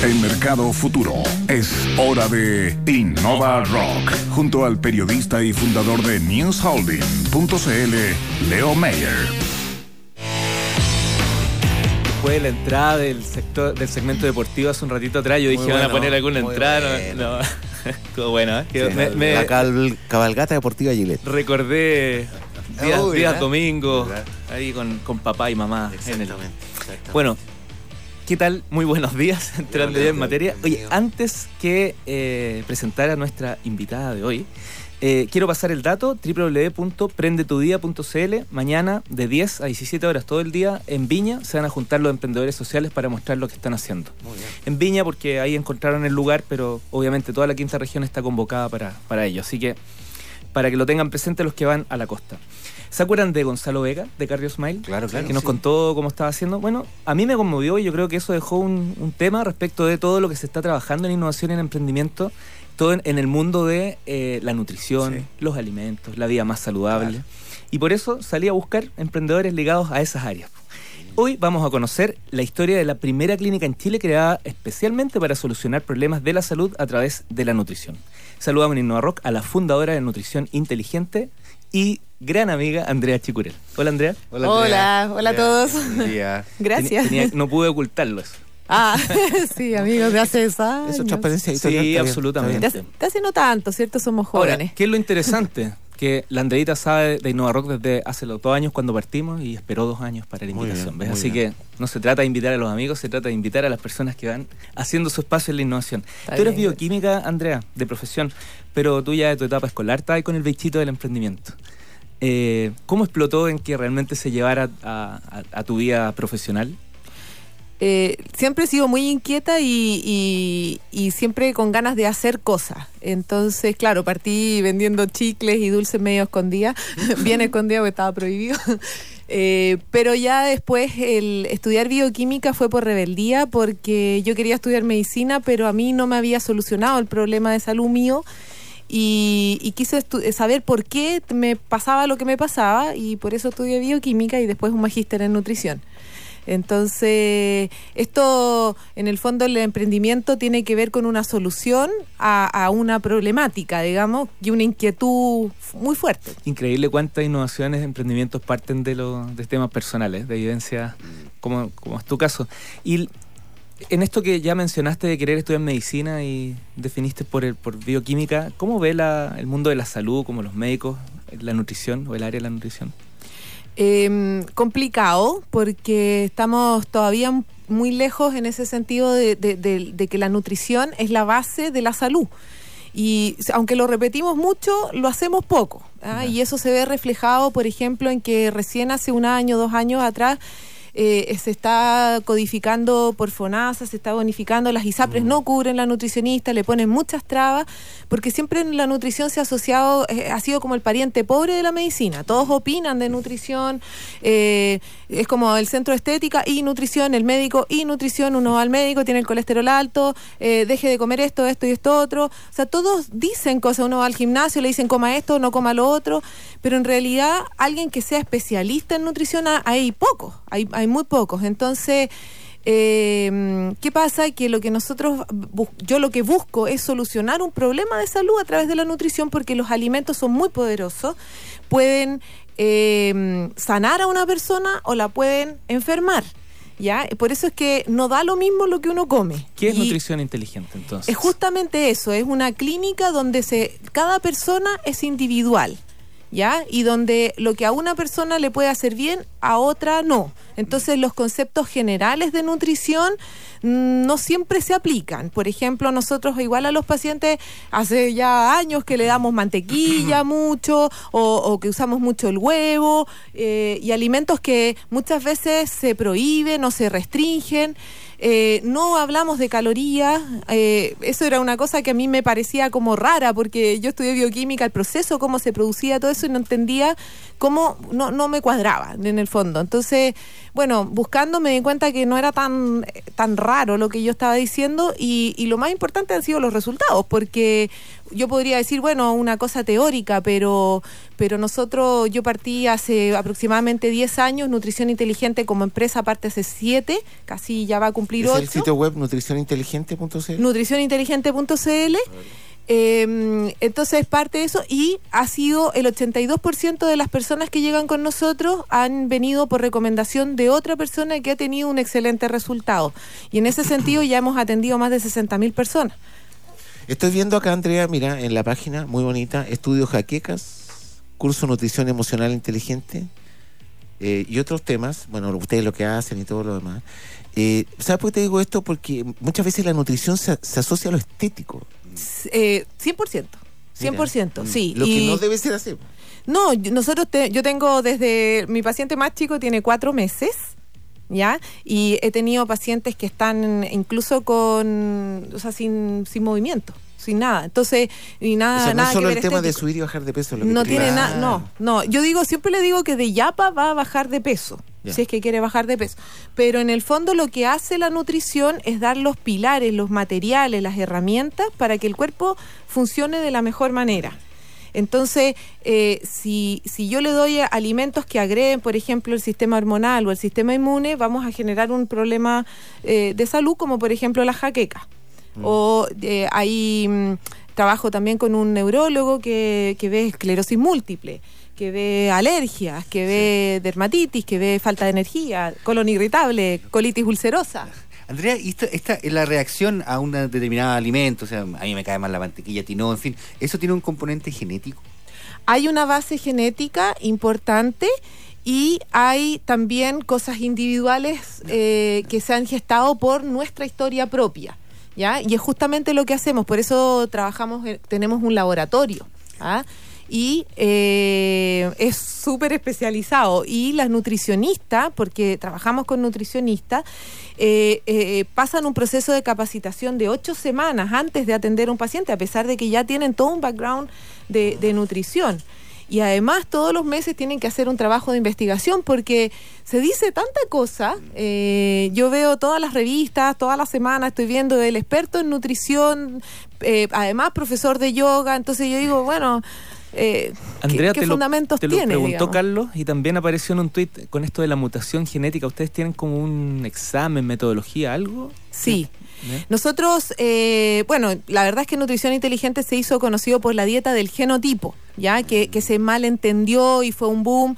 En Mercado Futuro es hora de Innova Rock, junto al periodista y fundador de NewsHolding.cl, Leo Mayer. Después de la entrada del sector del segmento deportivo hace un ratito atrás, yo dije, van a poner alguna entrada. No, Estuvo bueno, ¿eh? Sí, la cabalgata deportiva Gillette. Recordé días, domingos, ahí con, con, papá y mamá. Exactamente, Bueno, ¿qué tal? Muy buenos días, entrando ya en materia. Oye, antes que eh, presentar a nuestra invitada de hoy, eh, quiero pasar el dato, www.prendetudía.cl. Mañana de 10 a 17 horas todo el día en Viña se van a juntar los emprendedores sociales para mostrar lo que están haciendo. En Viña porque ahí encontraron el lugar, pero obviamente toda la quinta región está convocada para, para ello. Así que para que lo tengan presente los que van a la costa. ¿Se acuerdan de Gonzalo Vega, de Cardio Smile? Claro, claro. Que nos contó cómo estaba haciendo. Bueno, a mí me conmovió y yo creo que eso dejó un, tema respecto de todo lo que se está trabajando en innovación y en emprendimiento todo en, el mundo de eh, la nutrición, los alimentos, la vida más saludable. Y por eso salí a buscar emprendedores ligados a esas áreas. Hoy vamos a conocer la historia de la primera clínica en Chile creada especialmente para solucionar problemas de la salud a través de la nutrición. Saludamos en Innova Rock a la fundadora de Nutrición Inteligente y gran amiga Andrea Chicurel. Hola Andrea. Hola, hola, a todos. Gracias. no pude ocultarlo eso. Ah, sí, amigos de hace años. Eso transparencia Sí, absolutamente. Te hace no tanto, ¿cierto? Somos jóvenes. ¿qué es lo interesante? que la Andreita sabe de Innova Rock desde hace los dos años cuando partimos y esperó dos años para la invitación. Así que no se trata de invitar a los amigos, se trata de invitar a las personas que van haciendo su espacio en la innovación. tú eres bioquímica, Andrea, de profesión, pero tú ya de tu etapa escolar estás ahí con el bichito del emprendimiento. Eh, ¿Cómo explotó en que realmente se llevara a tu vida profesional? Eh, siempre he sido muy inquieta y, siempre con ganas de hacer cosas. Entonces, claro, partí vendiendo chicles y dulces medio escondidas, bien escondidas porque estaba prohibido. Eh, pero ya después el estudiar bioquímica fue por rebeldía porque yo quería estudiar medicina, pero a mí no me había solucionado el problema de salud mío. Y, y, quise saber por qué me pasaba lo que me pasaba y por eso estudié bioquímica y después un magíster en nutrición. Entonces, esto, en el fondo, el emprendimiento tiene que ver con una solución a, una problemática, digamos, y una inquietud muy fuerte. Increíble cuántas innovaciones, emprendimientos parten de los de temas personales, de evidencia, como, como es tu caso. Y en esto que ya mencionaste de querer estudiar medicina y definiste por, el, por bioquímica, ¿cómo ve la, el mundo de la salud, como los médicos, la nutrición o el área de la nutrición? Eh, complicado porque estamos todavía muy lejos en ese sentido de, que la nutrición es la base de la salud. Y aunque lo repetimos mucho, lo hacemos poco. ¿ah? Y eso se ve reflejado, por ejemplo, en que recién hace un año, dos años atrás, eh, se está codificando por FONASA, se está bonificando, las ISAPRES mm. no cubren la nutricionista, le ponen muchas trabas, porque siempre la nutrición se ha asociado, eh, ha sido como el pariente pobre de la medicina. Todos opinan de nutrición, eh, es como el centro de estética y nutrición, el médico y nutrición, uno va al médico, tiene el colesterol alto, deje de comer esto, esto y esto otro. O sea, todos dicen cosas, uno va al gimnasio, le dicen coma esto, no coma lo otro, pero en realidad alguien que sea especialista en nutrición hay pocos, hay, hay muy pocos. Entonces, eh, ¿qué pasa? Que lo que nosotros, yo lo que busco es solucionar un problema de salud a través de la nutrición porque los alimentos son muy poderosos, pueden eh, sanar a una persona o la pueden enfermar. ¿Ya? Por eso es que no da lo mismo lo que uno come. ¿Qué es nutrición inteligente entonces? Es justamente eso, es una clínica donde se, cada persona es individual. ¿Ya? Y donde lo que a una persona le puede hacer bien, a otra no. Entonces los conceptos generales de nutrición mm, no siempre se aplican. Por ejemplo, nosotros igual a los pacientes hace ya años que le damos mantequilla mucho o, que usamos mucho el huevo eh, y alimentos que muchas veces se prohíben o se restringen. Eh, no hablamos de calorías, eh, eso era una cosa que a mí me parecía como rara porque yo estudié bioquímica, el proceso, cómo se producía todo eso y no entendía cómo no, no me cuadraba en el fondo. Entonces, bueno, buscando me di cuenta que no era tan, tan raro lo que yo estaba diciendo y, y lo más importante han sido los resultados, porque yo podría decir, bueno, una cosa teórica, pero, pero nosotros, yo partí hace aproximadamente 10 años, Nutrición Inteligente como empresa parte hace 7, casi ya va a cumplir ¿Es 8. el sitio web nutricioninteligente.cl? nutricioninteligente.cl. Eh, entonces parte de eso y ha sido el 82% de las personas que llegan con nosotros han venido por recomendación de otra persona que ha tenido un excelente resultado. Y en ese sentido ya hemos atendido más de 60.000 personas. Estoy viendo acá, Andrea, mira, en la página, muy bonita, Estudios Jaquecas, curso Nutrición Emocional Inteligente eh, y otros temas, bueno, ustedes lo que hacen y todo lo demás. Eh, ¿Sabes por qué te digo esto? Porque muchas veces la nutrición se, se asocia a lo estético. Eh, 100%. 100%, Mira, sí. Lo que no debe ser así. No, nosotros te- yo tengo desde mi paciente más chico tiene cuatro meses, ¿ya? Y he tenido pacientes que están incluso con, o sea, sin, sin movimiento, sin nada. Entonces, y nada, o sea, no nada es solo que el tema de subir y bajar de peso. lo que No tiene nada, no, no. Yo digo, siempre le digo que de yapa va a bajar de peso, Si es que quiere bajar de peso. Pero en el fondo lo que hace la nutrición es dar los pilares, los materiales, las herramientas para que el cuerpo funcione de la mejor manera. Entonces, eh, si, si yo le doy alimentos que agreguen, por ejemplo, el sistema hormonal o el sistema inmune, vamos a generar un problema eh, de salud, como por ejemplo la jaqueca. O eh, hay mm, trabajo también con un neurólogo que, que ve esclerosis múltiple, que ve alergias, que ve dermatitis, que ve falta de energía, colon irritable, colitis ulcerosa. Andrea, y esta, esta es la reacción a un determinado alimento, o sea, a mí me cae mal la mantequilla, tino, en fin, ¿eso tiene un componente genético? Hay una base genética importante y hay también cosas individuales eh, que se han gestado por nuestra historia propia. ¿Ya? Y es justamente lo que hacemos, por eso trabajamos, en- tenemos un laboratorio. ¿ah? Y eh, es súper especializado. Y las nutricionistas, porque trabajamos con nutricionistas, eh, eh, pasan un proceso de capacitación de ocho semanas antes de atender a un paciente, a pesar de que ya tienen todo un background de, de nutrición. Y además todos los meses tienen que hacer un trabajo de investigación porque se dice tanta cosa. eh, yo veo todas las revistas, todas las semanas estoy viendo el experto en nutrición, eh, además profesor de yoga. Entonces yo digo, bueno, eh, ¿qué- Andrea, ¿qué, te, lo, fundamentos te lo tiene? preguntó digamos? Carlos y también apareció en un tuit con esto de la mutación genética. ¿Ustedes tienen como un examen, metodología, algo? Sí. Nosotros, eh, bueno, la verdad es que Nutrición Inteligente se hizo conocido por la dieta del genotipo, ya que, que se malentendió y fue un boom.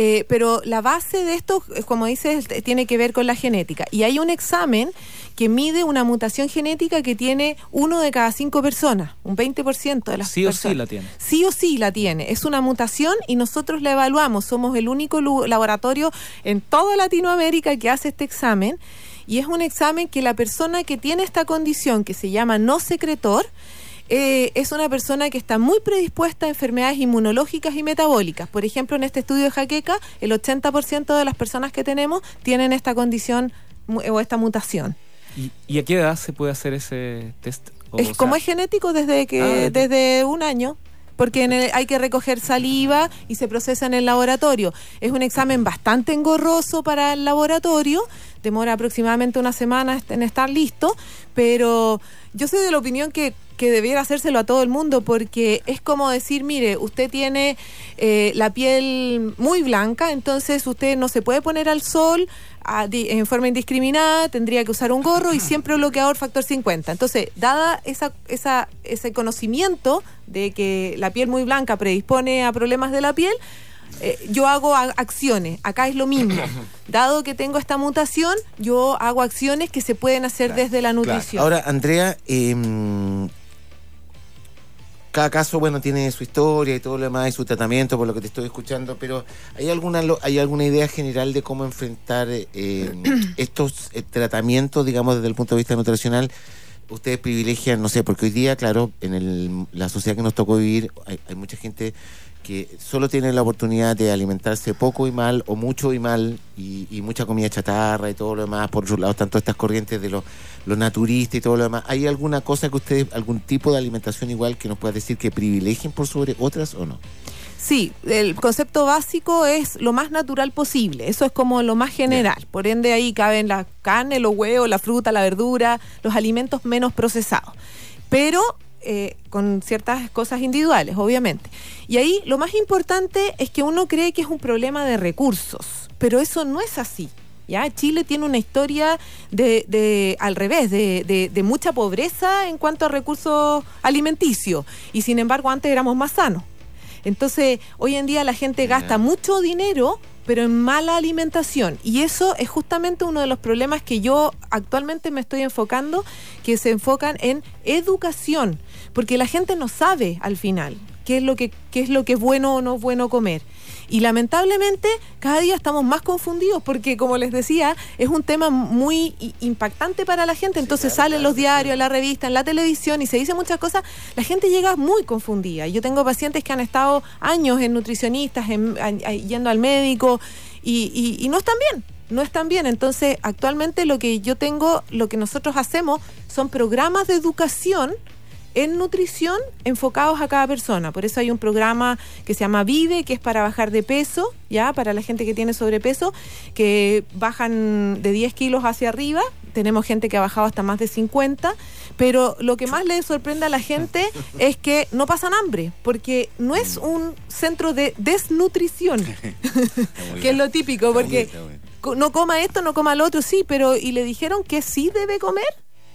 eh, pero la base de esto, eh, como dices, tiene que ver con la genética. Y hay un examen que mide una mutación genética que tiene uno de cada cinco personas, un 20% de las Sí o sí personas. la tiene. Sí o sí la tiene. Es una mutación y nosotros la evaluamos. Somos el único laboratorio en toda Latinoamérica que hace este examen. Y es un examen que la persona que tiene esta condición, que se llama no secretor, eh, es una persona que está muy predispuesta a enfermedades inmunológicas y metabólicas. Por ejemplo, en este estudio de jaqueca, el 80% de las personas que tenemos tienen esta condición o esta mutación. ¿Y, y a qué edad se puede hacer ese test? O, Es o como sea, es genético desde que Ah, de- desde un año, porque en el- hay que recoger saliva y se procesa en el laboratorio. Es un examen bastante engorroso para el laboratorio, demora aproximadamente una semana en estar listo, pero yo soy de la opinión que, que debiera hacérselo a todo el mundo porque es como decir, mire, usted tiene eh, la piel muy blanca, entonces usted no se puede poner al sol en forma indiscriminada, tendría que usar un gorro y siempre bloqueador factor 50. Entonces, dada esa, esa, ese conocimiento de que la piel muy blanca predispone a problemas de la piel, eh, yo hago acciones. Acá es lo mismo. Dado que tengo esta mutación, yo hago acciones que se pueden hacer desde la nutrición. Ahora, Andrea, em, cada caso, bueno, tiene su historia y todo lo demás y su tratamiento, por lo que te estoy escuchando, pero ¿hay alguna lo- hay alguna idea general de cómo enfrentar eh, estos eh, tratamientos, digamos, desde el punto de vista nutricional? Ustedes privilegian, no sé, porque hoy día, claro, en el- la sociedad que nos tocó vivir, hay, hay mucha gente que solo tiene la oportunidad de alimentarse poco y mal, o mucho y mal, y, y mucha comida chatarra y todo lo demás. Por otro lado, están todas estas corrientes de los los naturistas y todo lo demás. ¿Hay alguna cosa que ustedes, algún tipo de alimentación igual que nos pueda decir que privilegien por sobre otras o no? Sí, el concepto básico es lo más natural posible, eso es como lo más general. Por ende ahí caben la carne, los huevos, la fruta, la verdura, los alimentos menos procesados. Pero eh, con ciertas cosas individuales, obviamente. Y ahí lo más importante es que uno cree que es un problema de recursos, pero eso no es así. ¿Ya? Chile tiene una historia de, de al revés, de, de, de mucha pobreza en cuanto a recursos alimenticios. Y sin embargo, antes éramos más sanos. Entonces, hoy en día la gente gasta mucho dinero, pero en mala alimentación. Y eso es justamente uno de los problemas que yo actualmente me estoy enfocando, que se enfocan en educación, porque la gente no sabe al final qué es lo que, qué es lo que es bueno o no es bueno comer. Y lamentablemente cada día estamos más confundidos porque, como les decía, es un tema muy impactante para la gente. Entonces salen los diarios, en la revista, en la televisión y se dicen muchas cosas. La gente llega muy confundida. Yo tengo pacientes que han estado años en nutricionistas, en- yendo al médico y, y- y no están bien. No están bien. Entonces, actualmente lo que yo tengo, lo que nosotros hacemos son programas de educación en nutrición enfocados a cada persona. Por eso hay un programa que se llama Vive, que es para bajar de peso, ya para la gente que tiene sobrepeso, que bajan de 10 kilos hacia arriba. Tenemos gente que ha bajado hasta más de 50, pero lo que más le sorprende a la gente es que no pasan hambre, porque no es un centro de desnutrición, que es lo típico, porque no coma esto, no coma lo otro, sí, pero y le dijeron que sí debe comer.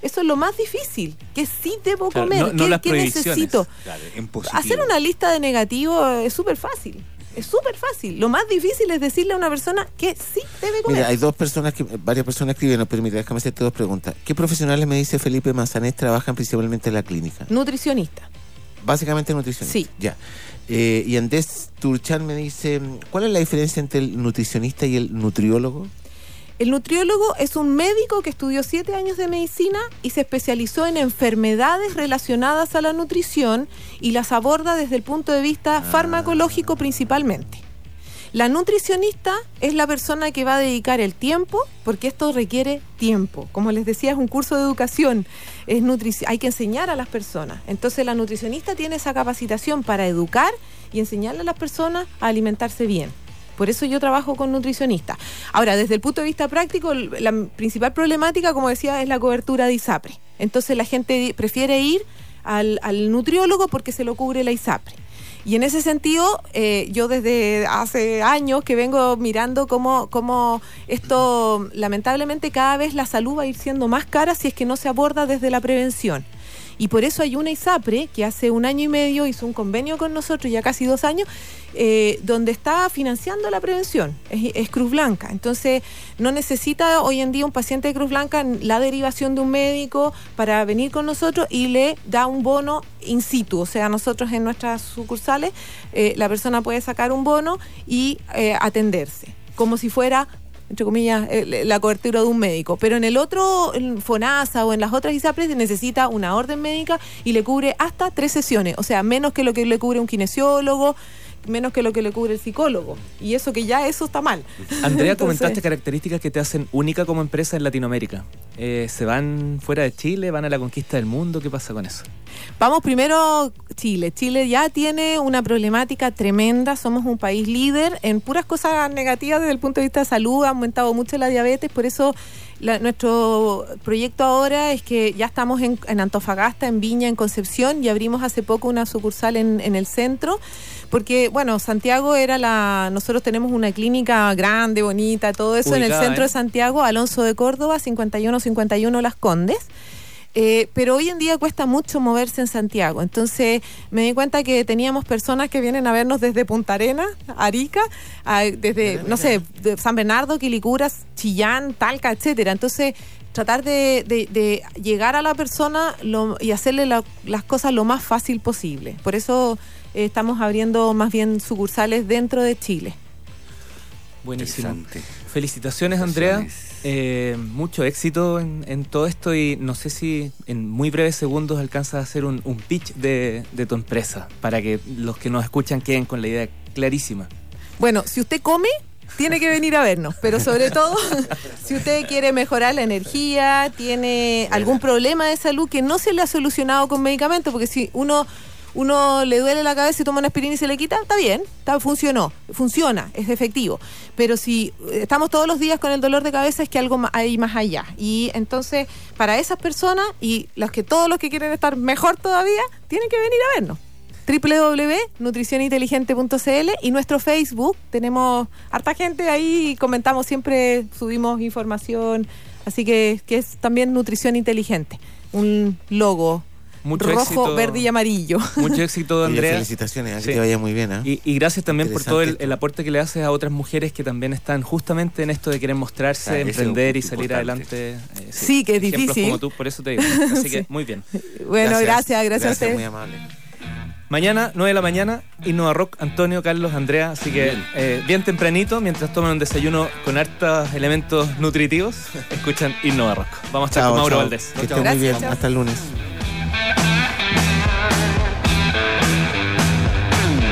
Eso es lo más difícil, que sí debo Claro, comer, no- no ¿qué, las qué necesito? Claro, en positivo. Hacer una lista de negativos es súper fácil, es súper fácil. Lo más difícil es decirle a una persona que sí debe comer. Mira, hay dos personas que, varias personas escribieron, pero mira, déjame hacerte dos preguntas. ¿Ququé profesionales me dice Felipe Manzanés trabajan principalmente en la clínica? Nutricionista. Básicamente nutricionista. Sí. Ya. Eh, y Andrés Turchan me dice, ¿cuál es la diferencia entre el nutricionista y el nutriólogo? El nutriólogo es un médico que estudió siete años de medicina y se especializó en enfermedades relacionadas a la nutrición y las aborda desde el punto de vista farmacológico principalmente. La nutricionista es la persona que va a dedicar el tiempo, porque esto requiere tiempo. Como les decía, es un curso de educación, es hay que enseñar a las personas. Entonces la nutricionista tiene esa capacitación para educar y enseñarle a las personas a alimentarse bien. Por eso yo trabajo con nutricionistas. Ahora, desde el punto de vista práctico, la principal problemática, como decía, es la cobertura de ISAPRE. Entonces la gente prefiere ir al, al nutriólogo porque se lo cubre la ISAPRE. Y en ese sentido, eh, yo desde hace años que vengo mirando cómo, cómo esto, lamentablemente, cada vez la salud va a ir siendo más cara si es que no se aborda desde la prevención. Y por eso hay una ISAPRE que hace un año y medio hizo un convenio con nosotros, ya casi dos años, eh, donde está financiando la prevención. Es, Cruz Blanca. Entonces, no necesita hoy en día un paciente de Cruz Blanca la derivación de un médico para venir con nosotros y le da un bono in situ. O sea, nosotros en nuestras sucursales, eh, la persona puede sacar un bono y eh, atenderse, como si fuera entre comillas, eh, la cobertura de un médico. Pero en el otro, en FONASA o en las otras ISAPRES, necesita una orden médica y le cubre hasta tres sesiones. O sea, menos que lo que le cubre un kinesiólogo, menos que lo que le cubre el psicólogo. Y eso que ya eso está mal. Andrea, Entonces- comentaste características que te hacen única como empresa en Latinoamérica. Eh, ¿Se van fuera de Chile? ¿Van a la conquista del mundo? ¿Qué pasa con eso? Vamos primero Chile. Chile ya tiene una problemática tremenda. Somos un país líder en puras cosas negativas desde el punto de vista de salud. Ha aumentado mucho la diabetes. Por eso la- nuestro proyecto ahora es que ya estamos en, en Antofagasta, en Viña, en Concepción y abrimos hace poco una sucursal en, en el centro. Porque, bueno, Santiago era la. Nosotros tenemos una clínica grande, bonita, todo eso en el centro ¿eh? de Santiago, Alonso de Córdoba, 5151 Las Condes. Eh, pero hoy en día cuesta mucho moverse en Santiago. Entonces me di cuenta que teníamos personas que vienen a vernos desde Punta Arenas, Arica, a- desde, no sé, de San Bernardo, Quilicuras, Chillán, Talca, etcétera. Entonces tratar de, de- de llegar a la persona lo- y hacerle la- las cosas lo más fácil posible. Por eso eh, estamos abriendo más bien sucursales dentro de Chile. Buenísimo. Felicitaciones, Andrea. Eh, mucho éxito en, en todo esto y no sé si en muy breves segundos alcanzas a hacer un, un pitch de, de tu empresa para que los que nos escuchan queden con la idea clarísima. Bueno, si usted come, tiene que venir a vernos, pero sobre todo, si usted quiere mejorar la energía, tiene algún problema de salud que no se le ha solucionado con medicamentos, porque si uno uno le duele la cabeza y toma una aspirina y se le quita, está bien, está, funcionó, funciona, es efectivo. Pero si eh, estamos todos los días con el dolor de cabeza es que algo hay más allá. Y entonces, para esas personas y los que todos los que quieren estar mejor todavía, tienen que venir a vernos www.nutricioninteligente.cl y nuestro Facebook. Tenemos harta gente ahí, comentamos siempre, subimos información, así que, que es también Nutrición Inteligente, un logo rojo, verde y amarillo. Mucho éxito, Andrea. felicitaciones, que te vaya muy bien. ¿eh? Y, gracias también por todo el, aporte que le haces a otras mujeres que también están justamente en esto de querer mostrarse, emprender y salir adelante. Eh, sí, que es difícil. como tú, por eso te digo. Así que muy bien. Bueno, gracias, gracias, a usted. Muy amable. Mañana, 9 de la mañana, Innova Rock, Antonio, Carlos, Andrea. Así que bien, eh, bien tempranito, mientras toman un desayuno con hartos elementos nutritivos, escuchan Innova Rock. Vamos a estar con Mauro Valdés. Que muy bien. Hasta el lunes. Thank you.